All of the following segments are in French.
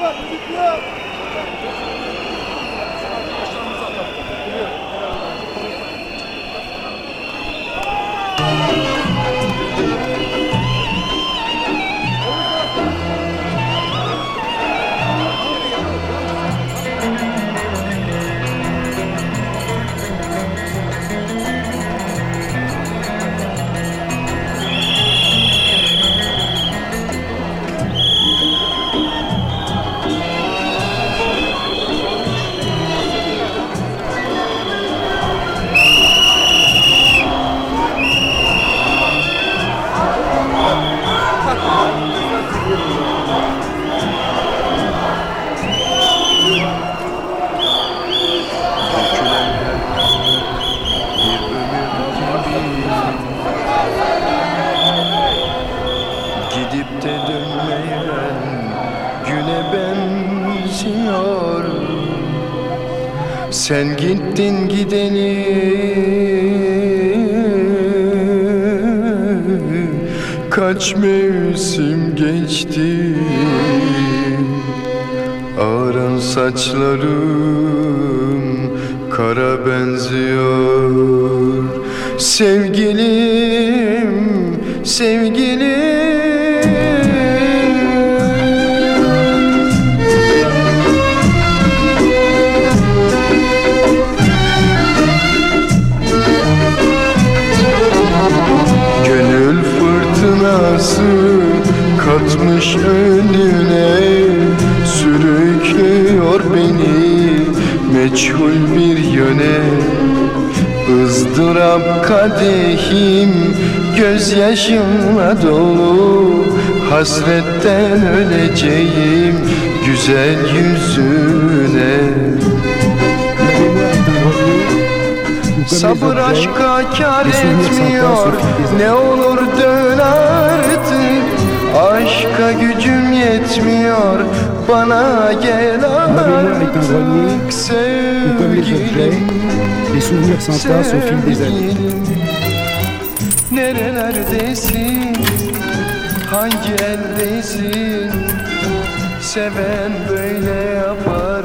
Вперед, вперед! Sürüklüyor beni. Meçhul bir yöne. Izdırap kadehim. Gözyaşımla dolu. Hasretten öleceğim. Güzel yüzüne. Sabır aşka kar etmiyor. Ne olur dön artık. Aşka gücüm yetmiyor Bana gel artık comme les objets, les souvenirs s'entassent au fil des années. Nerelerdesin? Hangi eldesin? Seven böyle yapar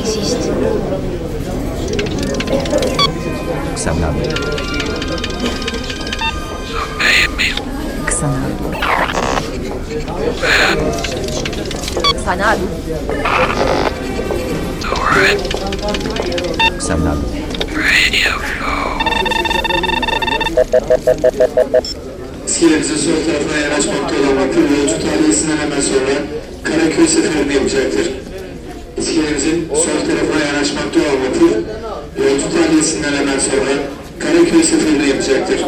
existe. Xanadu. Xanadu. Xanadu. Xanadu. İskelemizin sol tarafına yanaşmakta olan vapur yolcu tahliyesinden hemen sonra Karaköy seferini yapacaktır. İskelemizin sol tarafına yanaşmakta olan vapur seferini yapacaktır.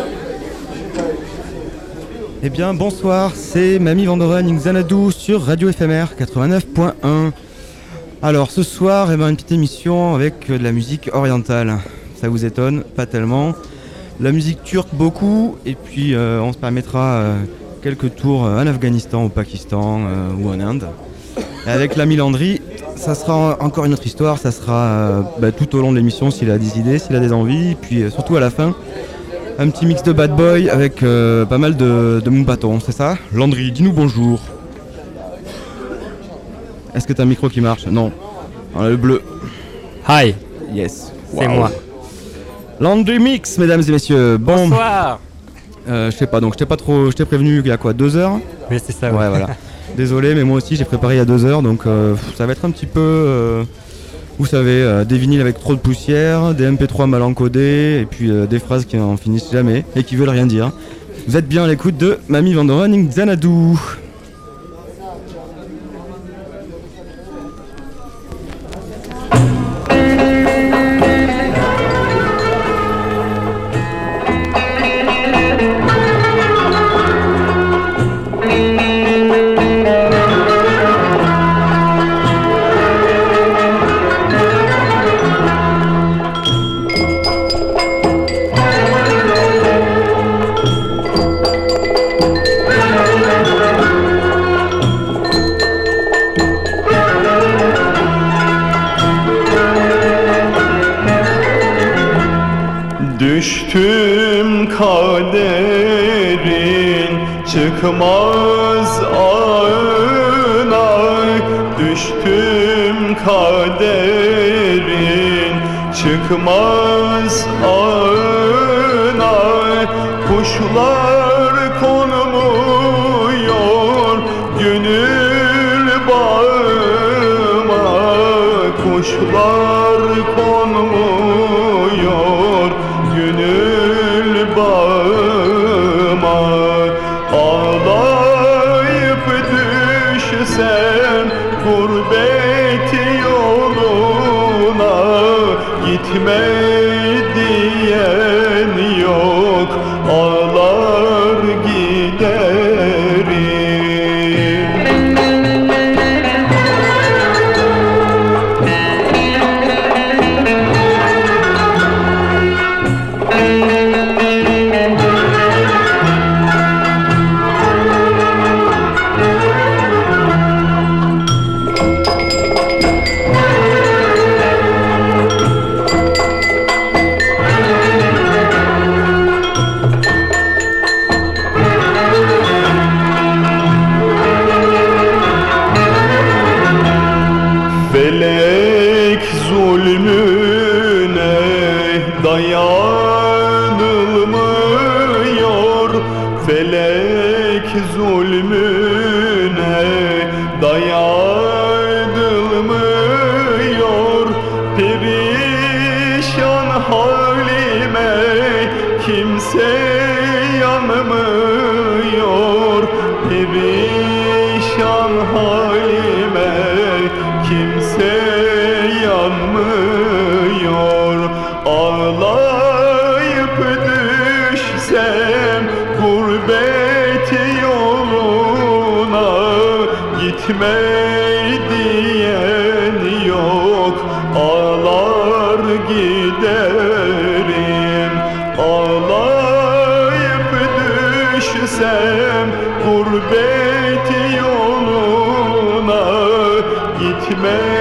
Eh bien, bonsoir, c'est Mamie Vandoren Xanadu sur Radio FMR 89.1. Alors, ce soir, eh ben, une petite émission avec euh, de la musique orientale. Ça vous étonne Pas tellement. La musique turque, beaucoup. Et puis, euh, on se permettra euh, quelques tours euh, en Afghanistan, au Pakistan euh, ou en Inde. Avec l'ami Landry, ça sera encore une autre histoire. Ça sera euh, bah, tout au long de l'émission s'il a des idées, s'il a des envies. Et puis, euh, surtout à la fin, un petit mix de bad boy avec euh, pas mal de, de c'est ça? Landry, dis-nous bonjour. Est-ce que t'as un micro qui marche? Non. On a le bleu. Hi, Yes. c'est Wow. moi. Landry Mix, mesdames et messieurs. Bon, Bonsoir. euh, je sais pas, donc je t'ai pas trop. Je t'ai prévenu il y a quoi Deux heures? Oui, c'est ça. Ouais, voilà. Désolé, mais moi aussi j'ai préparé il y a deux heures, donc euh, ça va être un petit peu. euh, vous savez, euh, des vinyles avec trop de poussière, des MP3 mal encodés, et puis des phrases qui n'en finissent jamais et qui veulent rien dire. Vous êtes bien à l'écoute de Mamie Vandoren Xanadu. Kumar. 我要。man.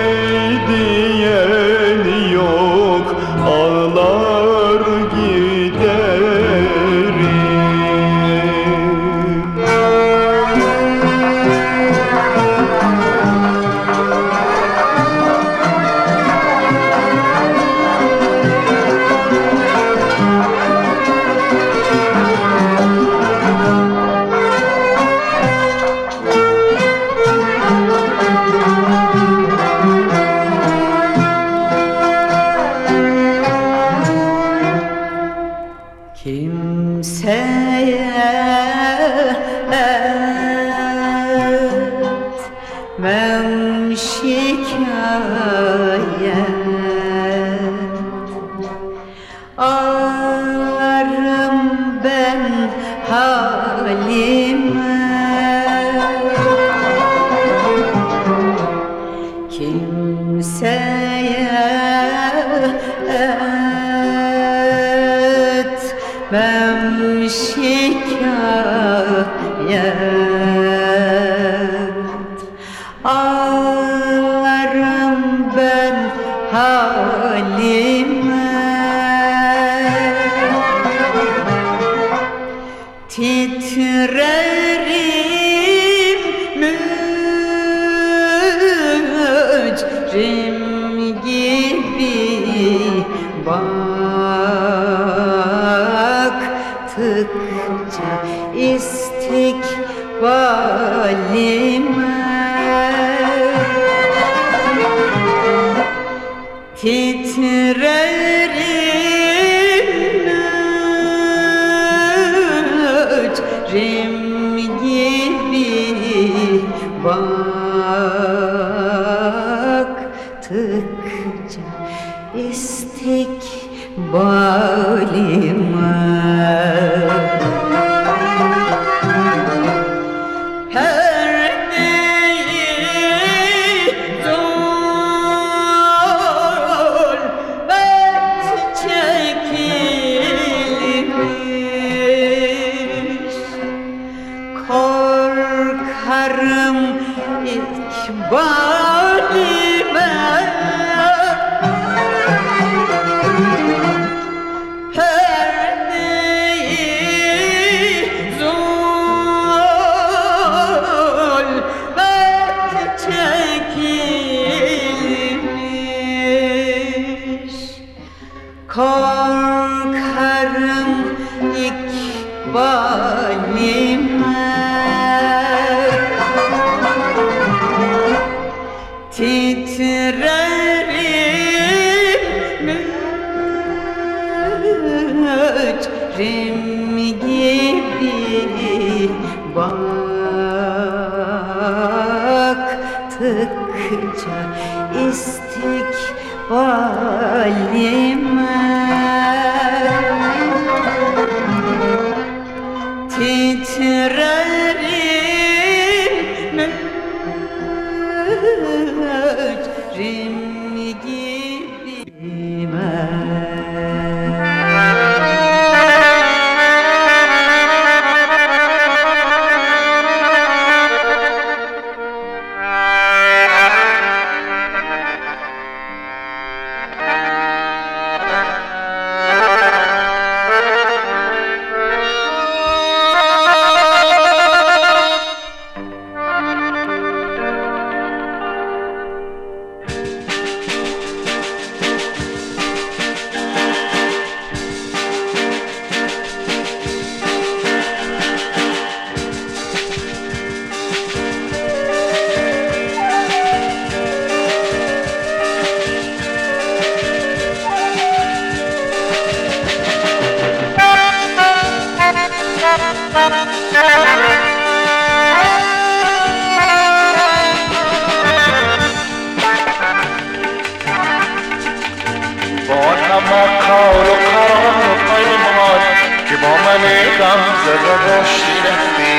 زده داشتی رفتی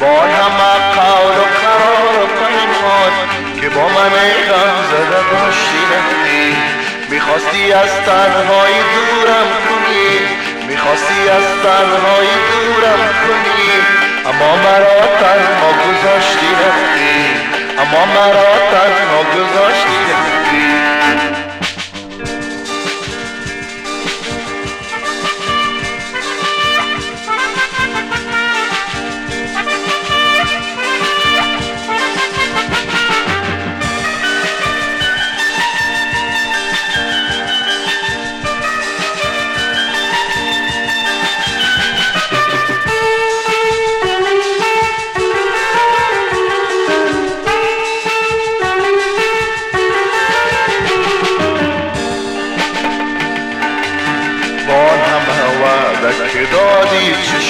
با همه کار و قرار و پیمان که با من غم زده داشتی رفتی می‌خواستی از تنهایی دورم کنی می‌خواستی از تنهایی دورم کنی اما مرا تنها گذاشتی رفتی اما مرا تنها گذاشتی رفتی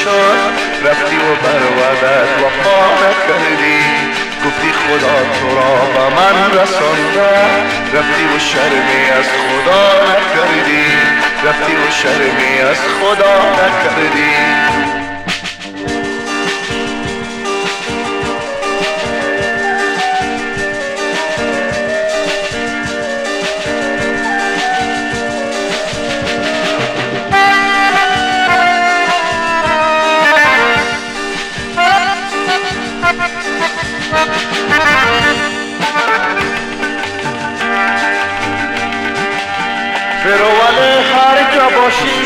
شد رفتی و بر وعدت وفا نکردی گفتی خدا تو را به من رسانده. رفتی و شرمی از خدا نکردی. رفتی و شرمی از خدا نکردی. برواله هر جا باشی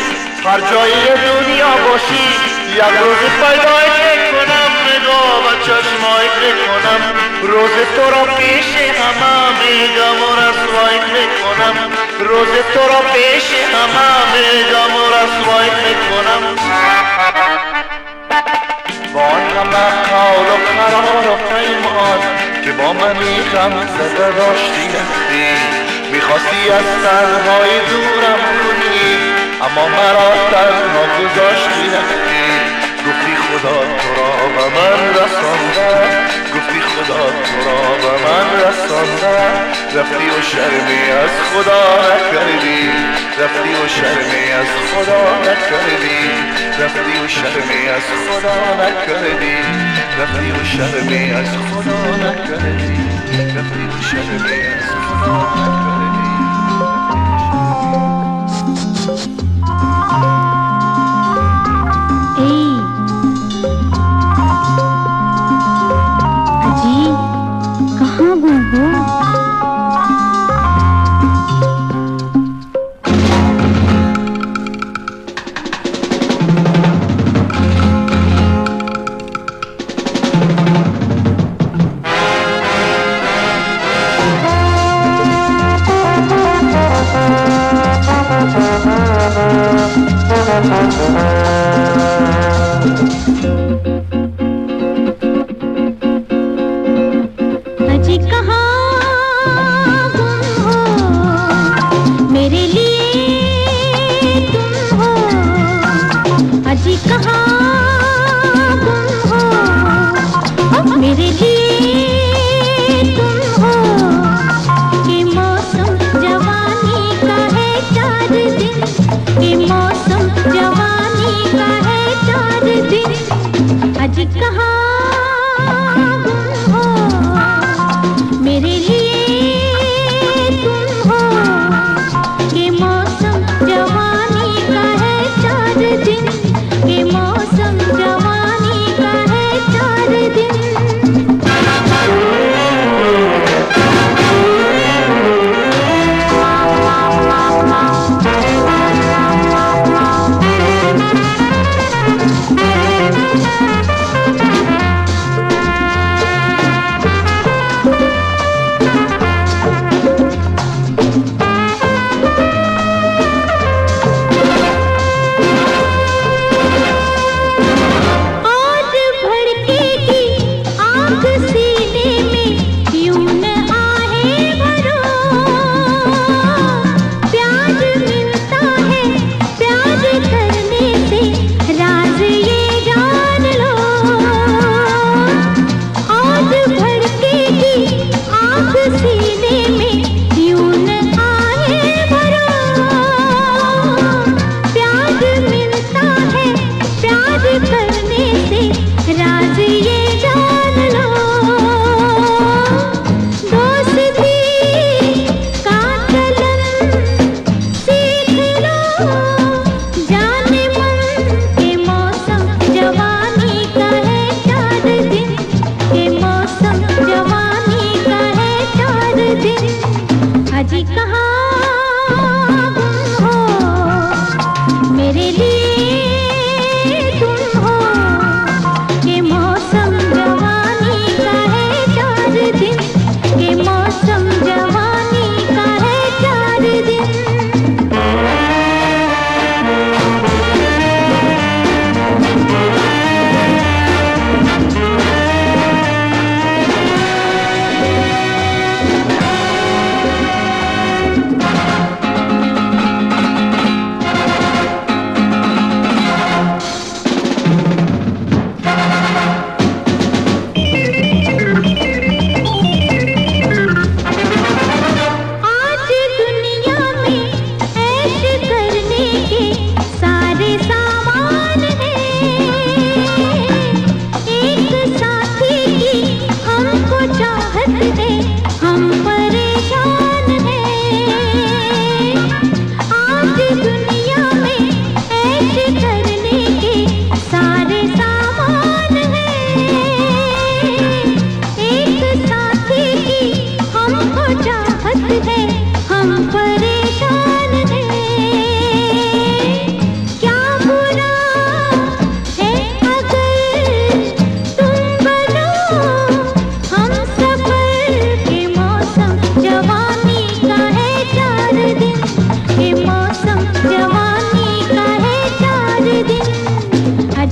هر جای دنیا باشی یک روز پیدایت کنم نگاه و چشمایت کنم روز تو را پیش همه میگم و رسوایت کنم روز تو را پیش همه میگم و رسوایت کنم با آن همه قول و قرار و پیمان که با منی غم زده داشتی می‌خواستی از تنهایی دورم کنی اما مرا تنها گذاشتی. گفتی خدا تو را و من رسانده گفتی خدا تو را و من رسانده. رفتی و شرمی از خدا نکردی رفتی و شرمی از خدا نکردی. رفتی و شرمی از خدا نکردی رفتی و شرمی از خدا نکردی. رفتی و شرمی از خدا نکردی.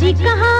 जी कहा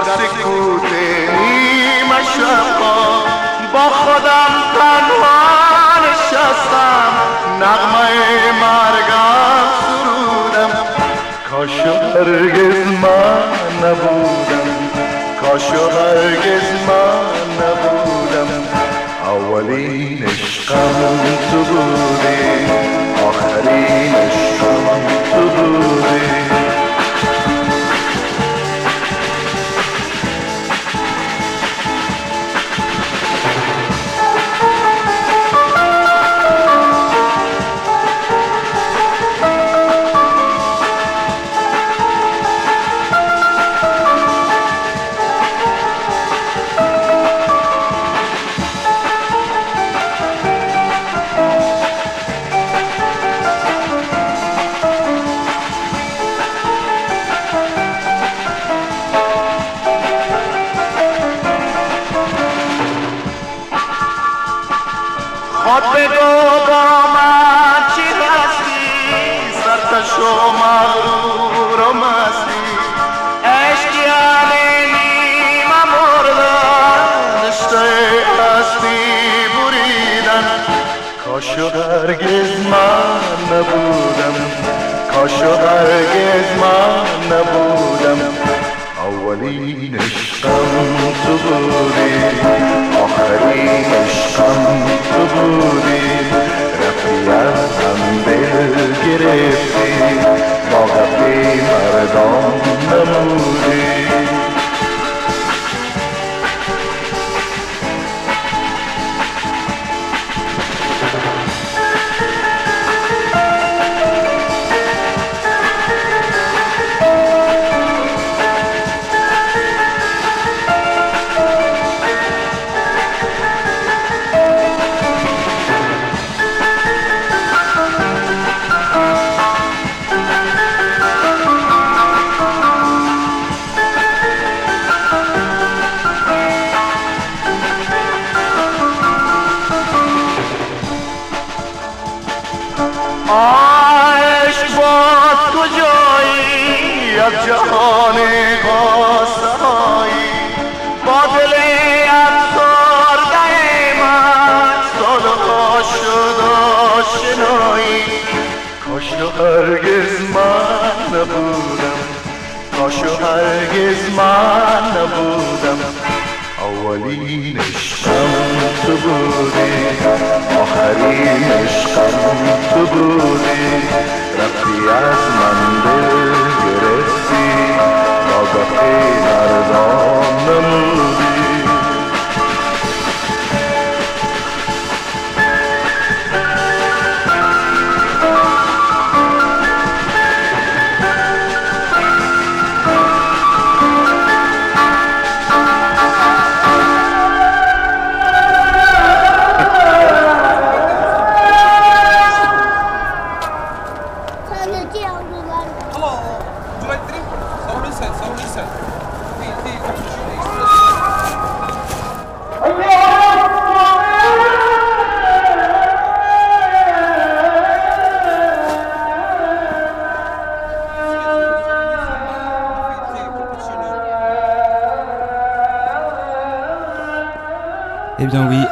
در سکوت نیمه شبها با خودم تنها نشستم. نغمه مرگم سرودم. کاشو هرگز من نبودم. کاشو هرگز من نبودم. اولین عشقم تو بودی آخرین عشقم تو بودی بودی رفتی از هم دل گرفتی با قفی مردم نمودی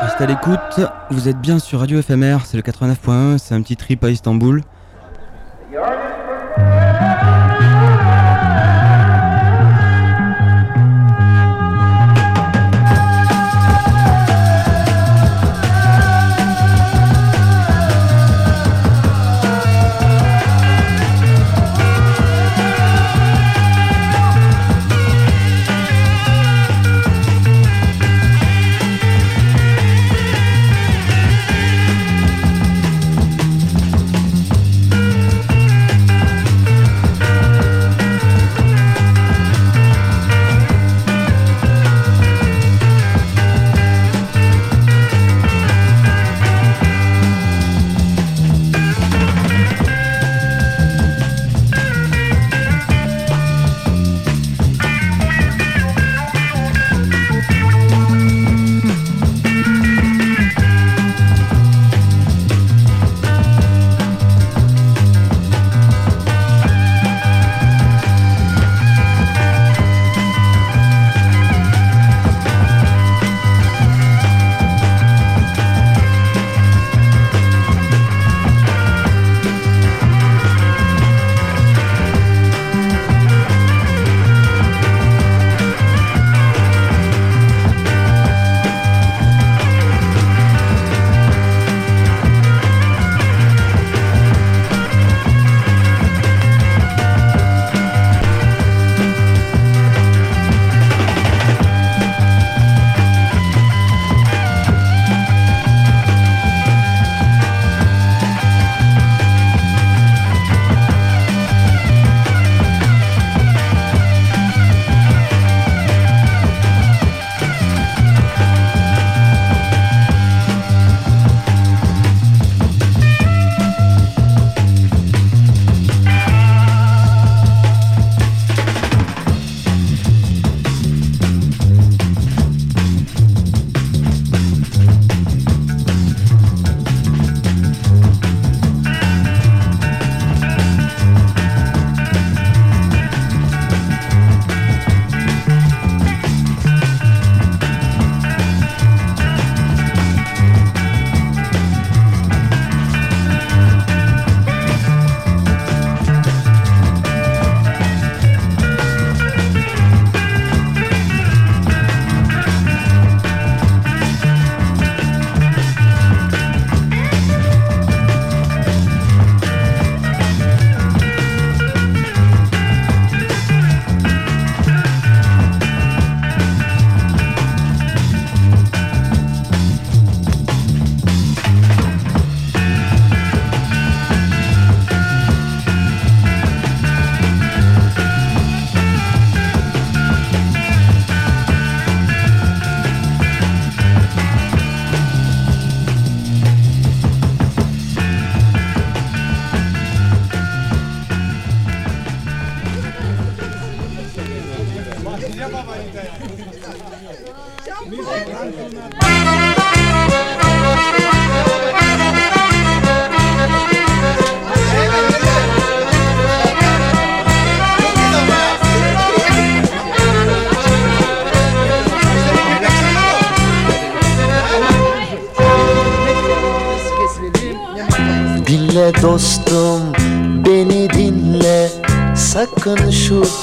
restez à l'écoute. Vous êtes bien sur Radio FMR, c'est le 89.1, c'est un petit trip à Istanbul.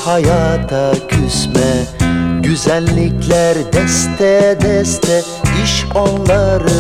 hayata küsme Güzellikler deste deste iş onları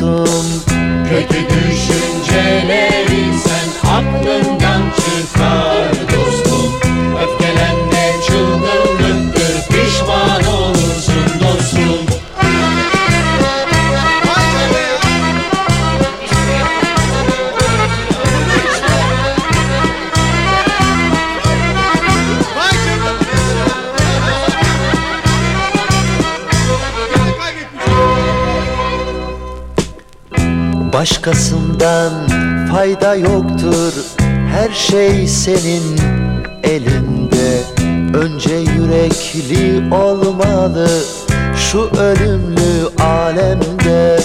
tanto Başkasından fayda yoktur Her şey senin elinde. Önce yürekli olmalı Şu ölümlü alemde.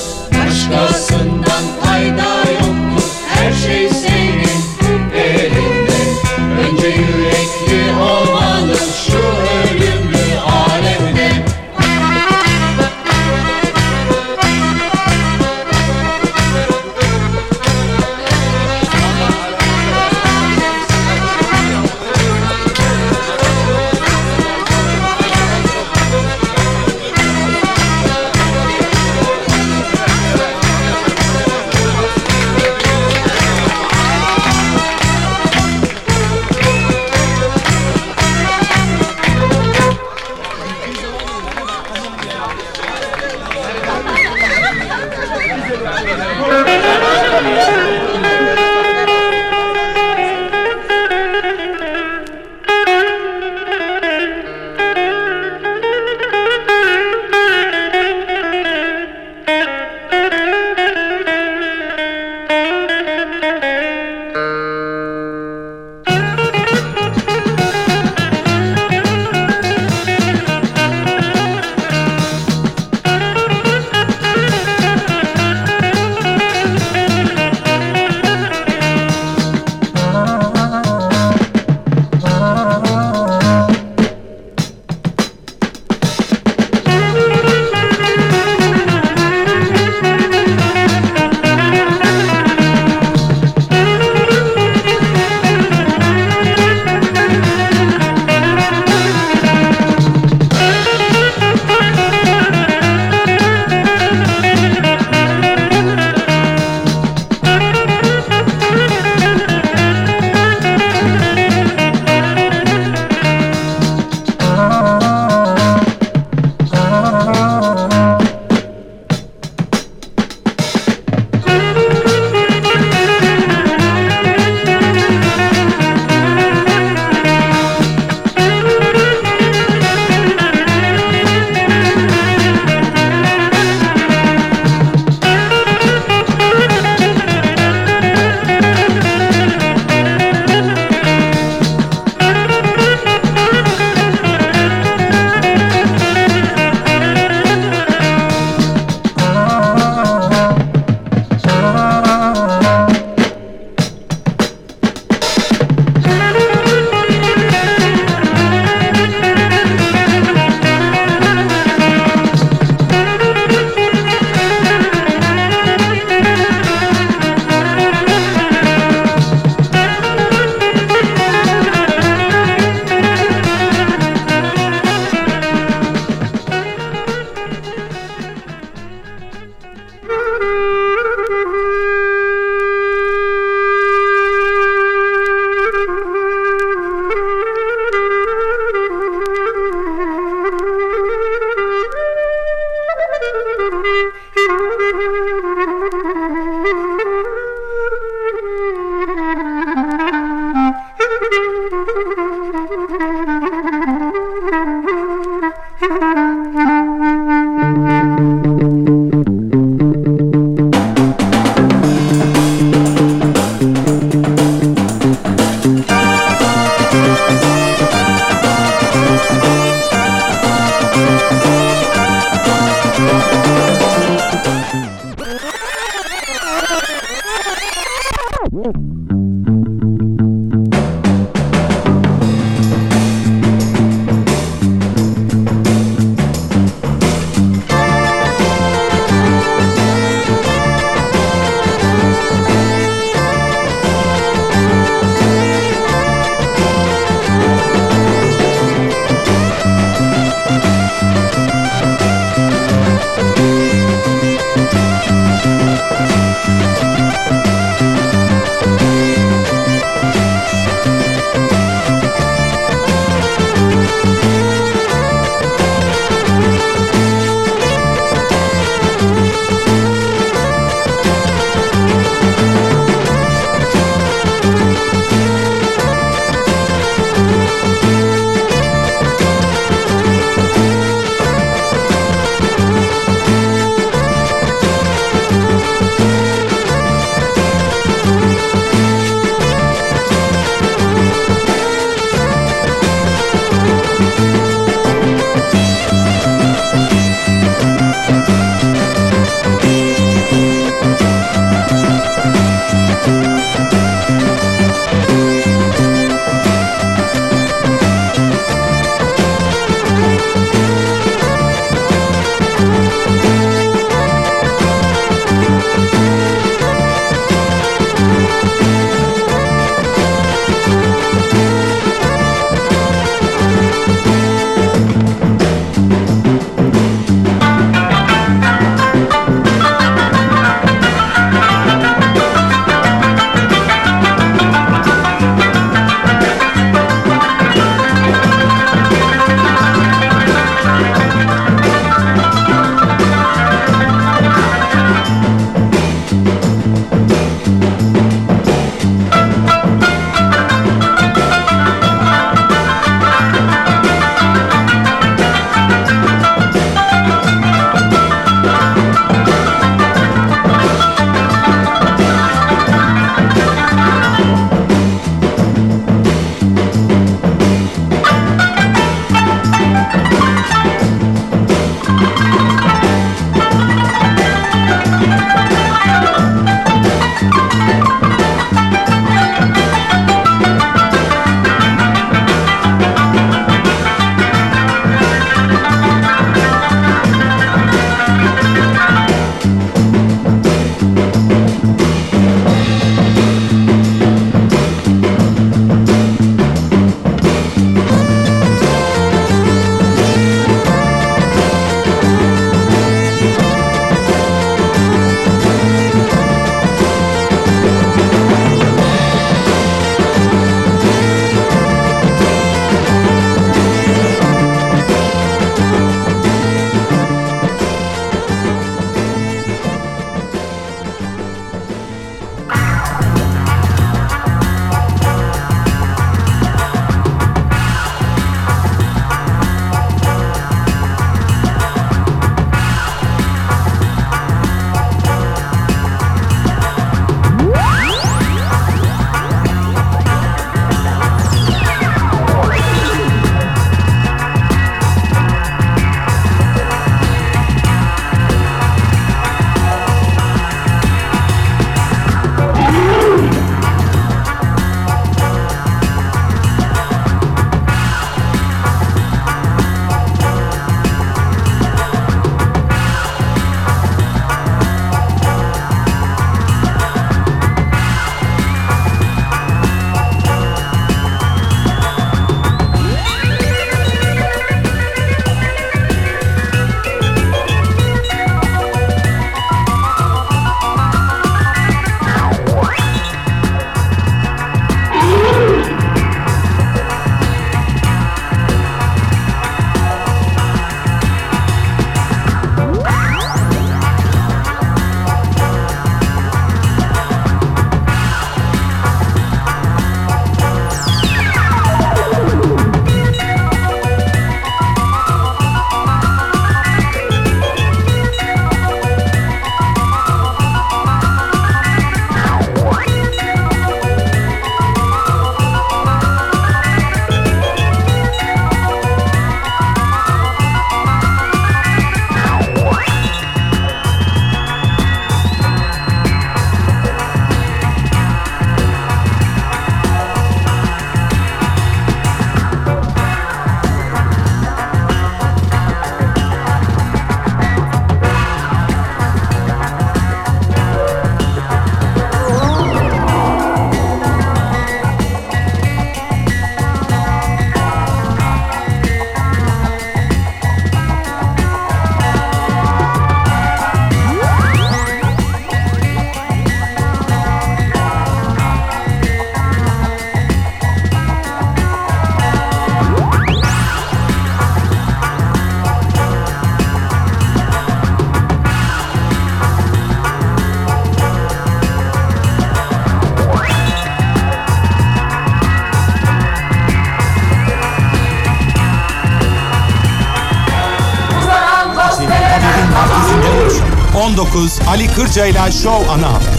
19 Ali Kırca ile Show Ana Haber.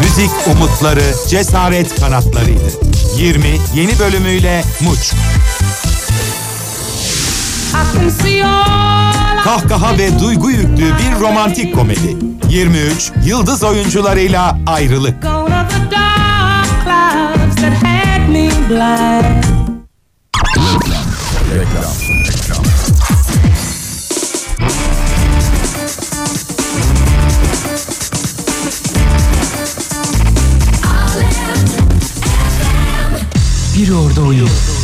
Müzik umutları, cesaret kanatlarıydı. 20 yeni bölümüyle Muç. Kahkaha ve duygu yüklü bir romantik komedi. 23 yıldız oyuncularıyla ayrılık. Orada you.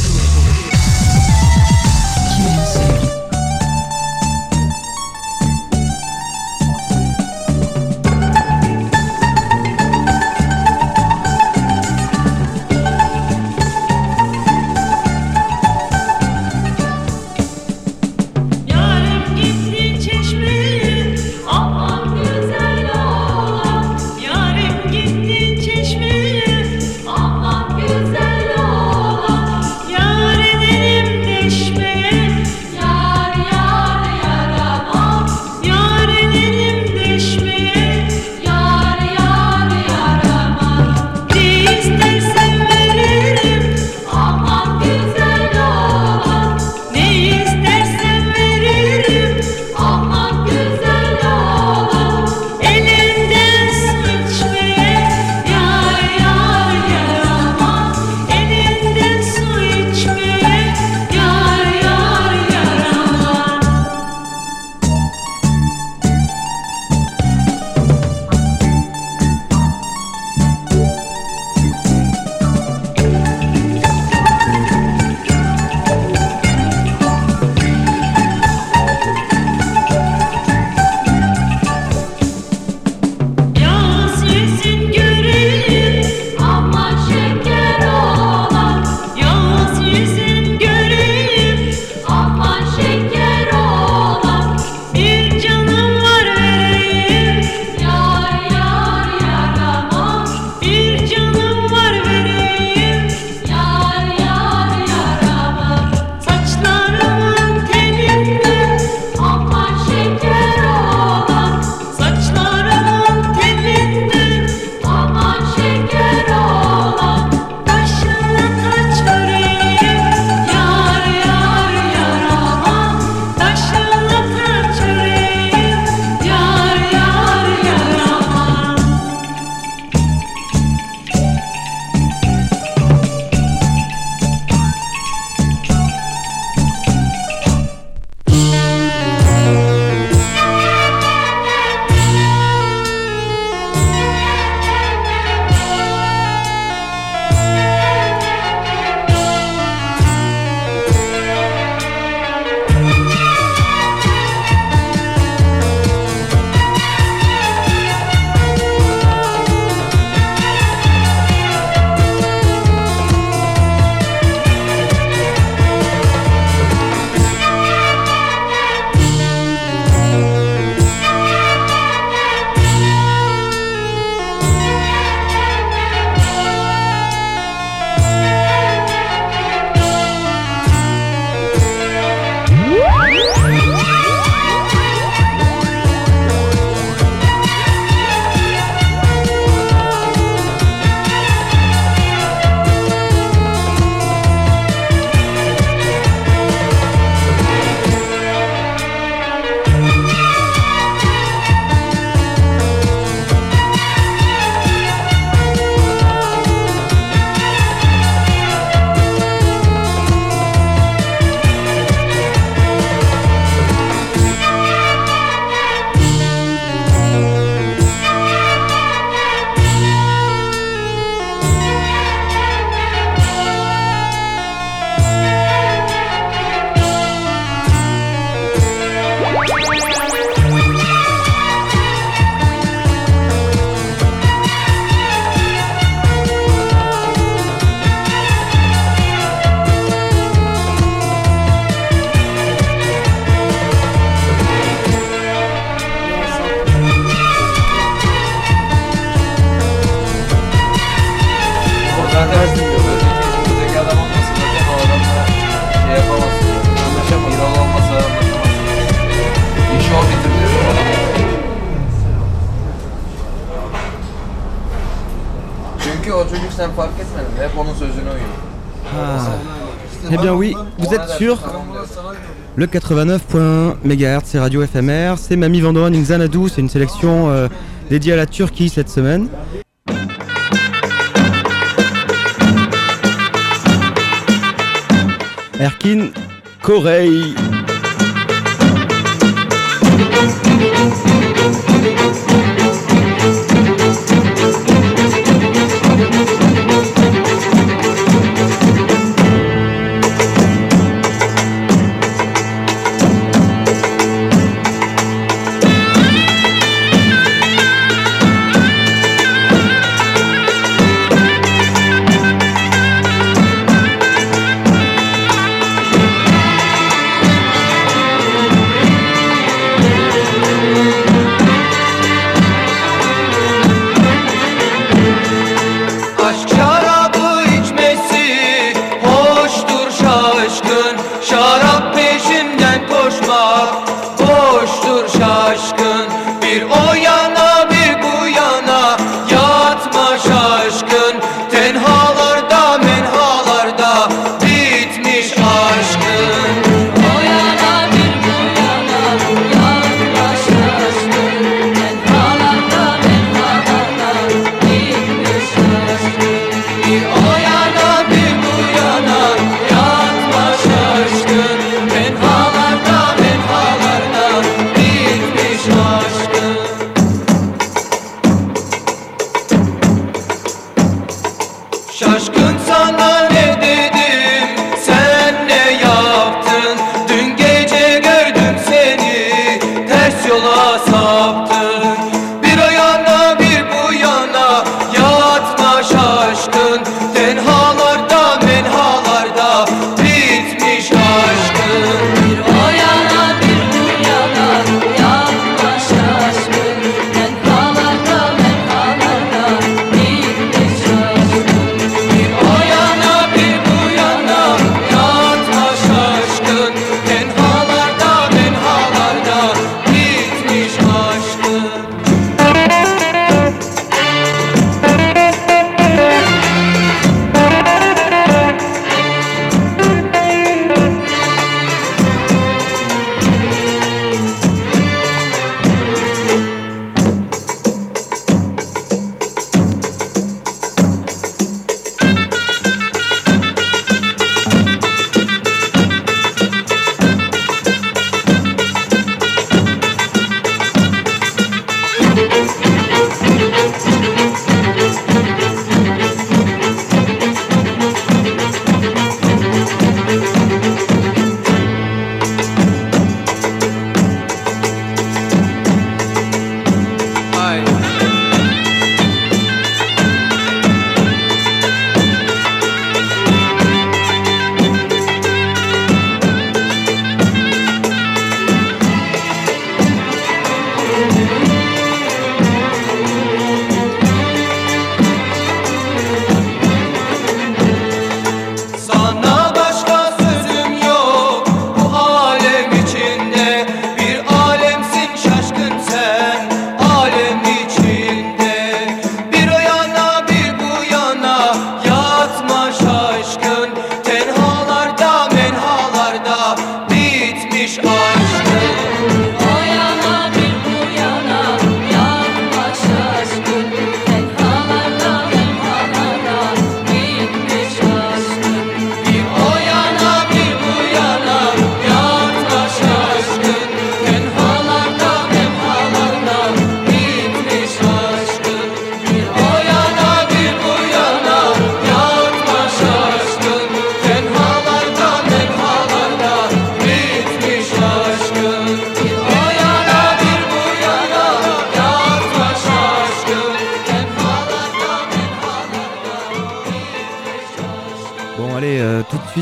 Le 89.1 MHz, c'est Radio FMR, c'est Mamie Vandoren in Xanadu, c'est une sélection euh, dédiée à la Turquie cette semaine. Erkin Korey.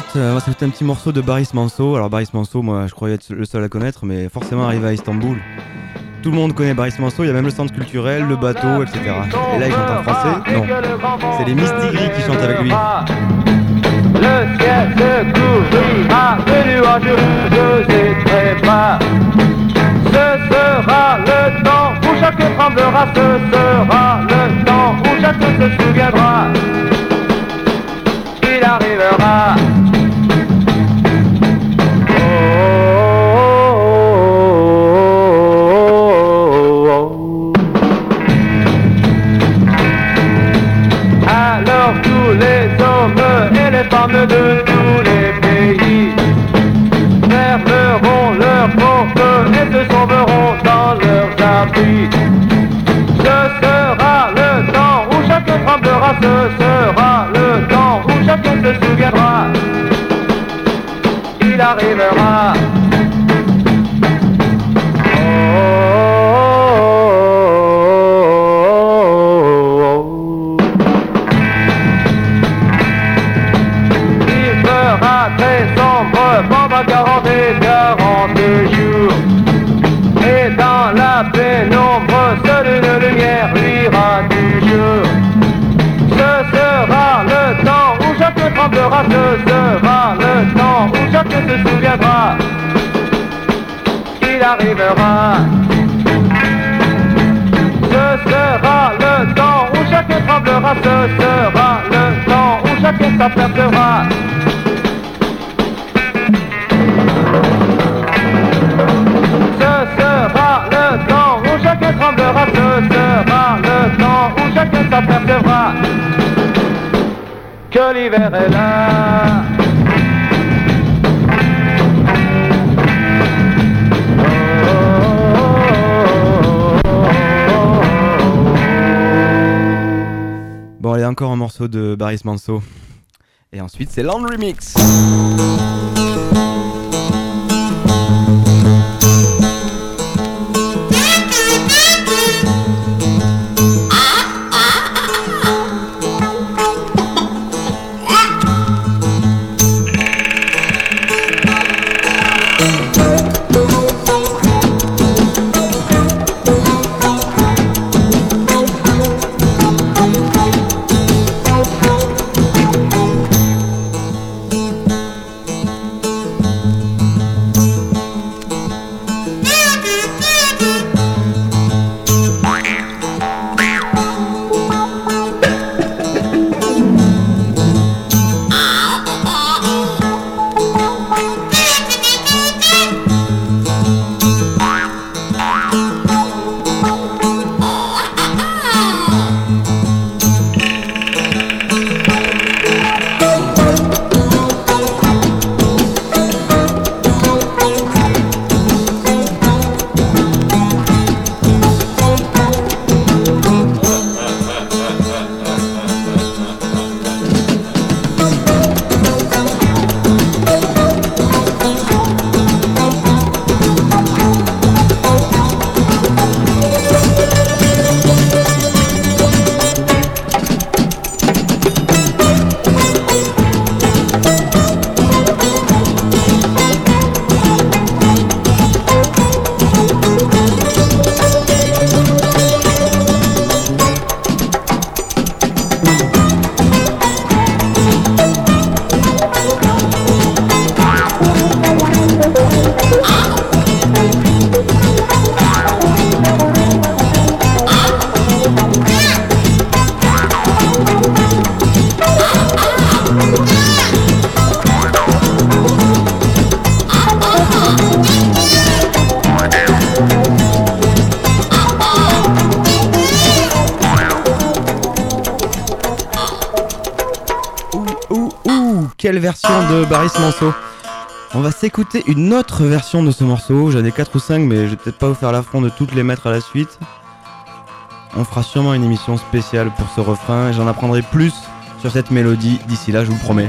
Suite, euh, on va s'écouter un petit morceau de Baris Manso. Alors Baris Manso, moi je croyais être le seul à connaître, mais forcément arrivé à Istanbul, tout le monde connaît Baris Manso, il y a même le centre culturel, le bateau, etc. Et là il chante en français Non, c'est les Mistigris qui chantent avec lui. Le ciel se couvrira de nuages très bas. Ce sera le temps où chacun tremblera, ce sera le temps où chacun se souviendra. Il arrivera. De tous les pays fermeront leurs portes et se sauveront dans leurs abris. Ce sera le temps où chacun tremblera, ce sera le temps où chacun se souviendra. Il arrivera. Ce sera le temps où chacun tremblera, ce sera le temps où chacun s'apercevra. Ce sera le temps où chacun tremblera, ce sera le temps où chacun s'apercevra que l'hiver est là. Encore un morceau de Baris Manso. Et ensuite, c'est Laundry Mix. S'écouter une autre version de ce morceau. J'en ai 4 ou 5, mais je vais peut-être pas vous faire l'affront de toutes les mettre à la suite. On fera sûrement une émission spéciale pour ce refrain et j'en apprendrai plus sur cette mélodie d'ici là, je vous le promets.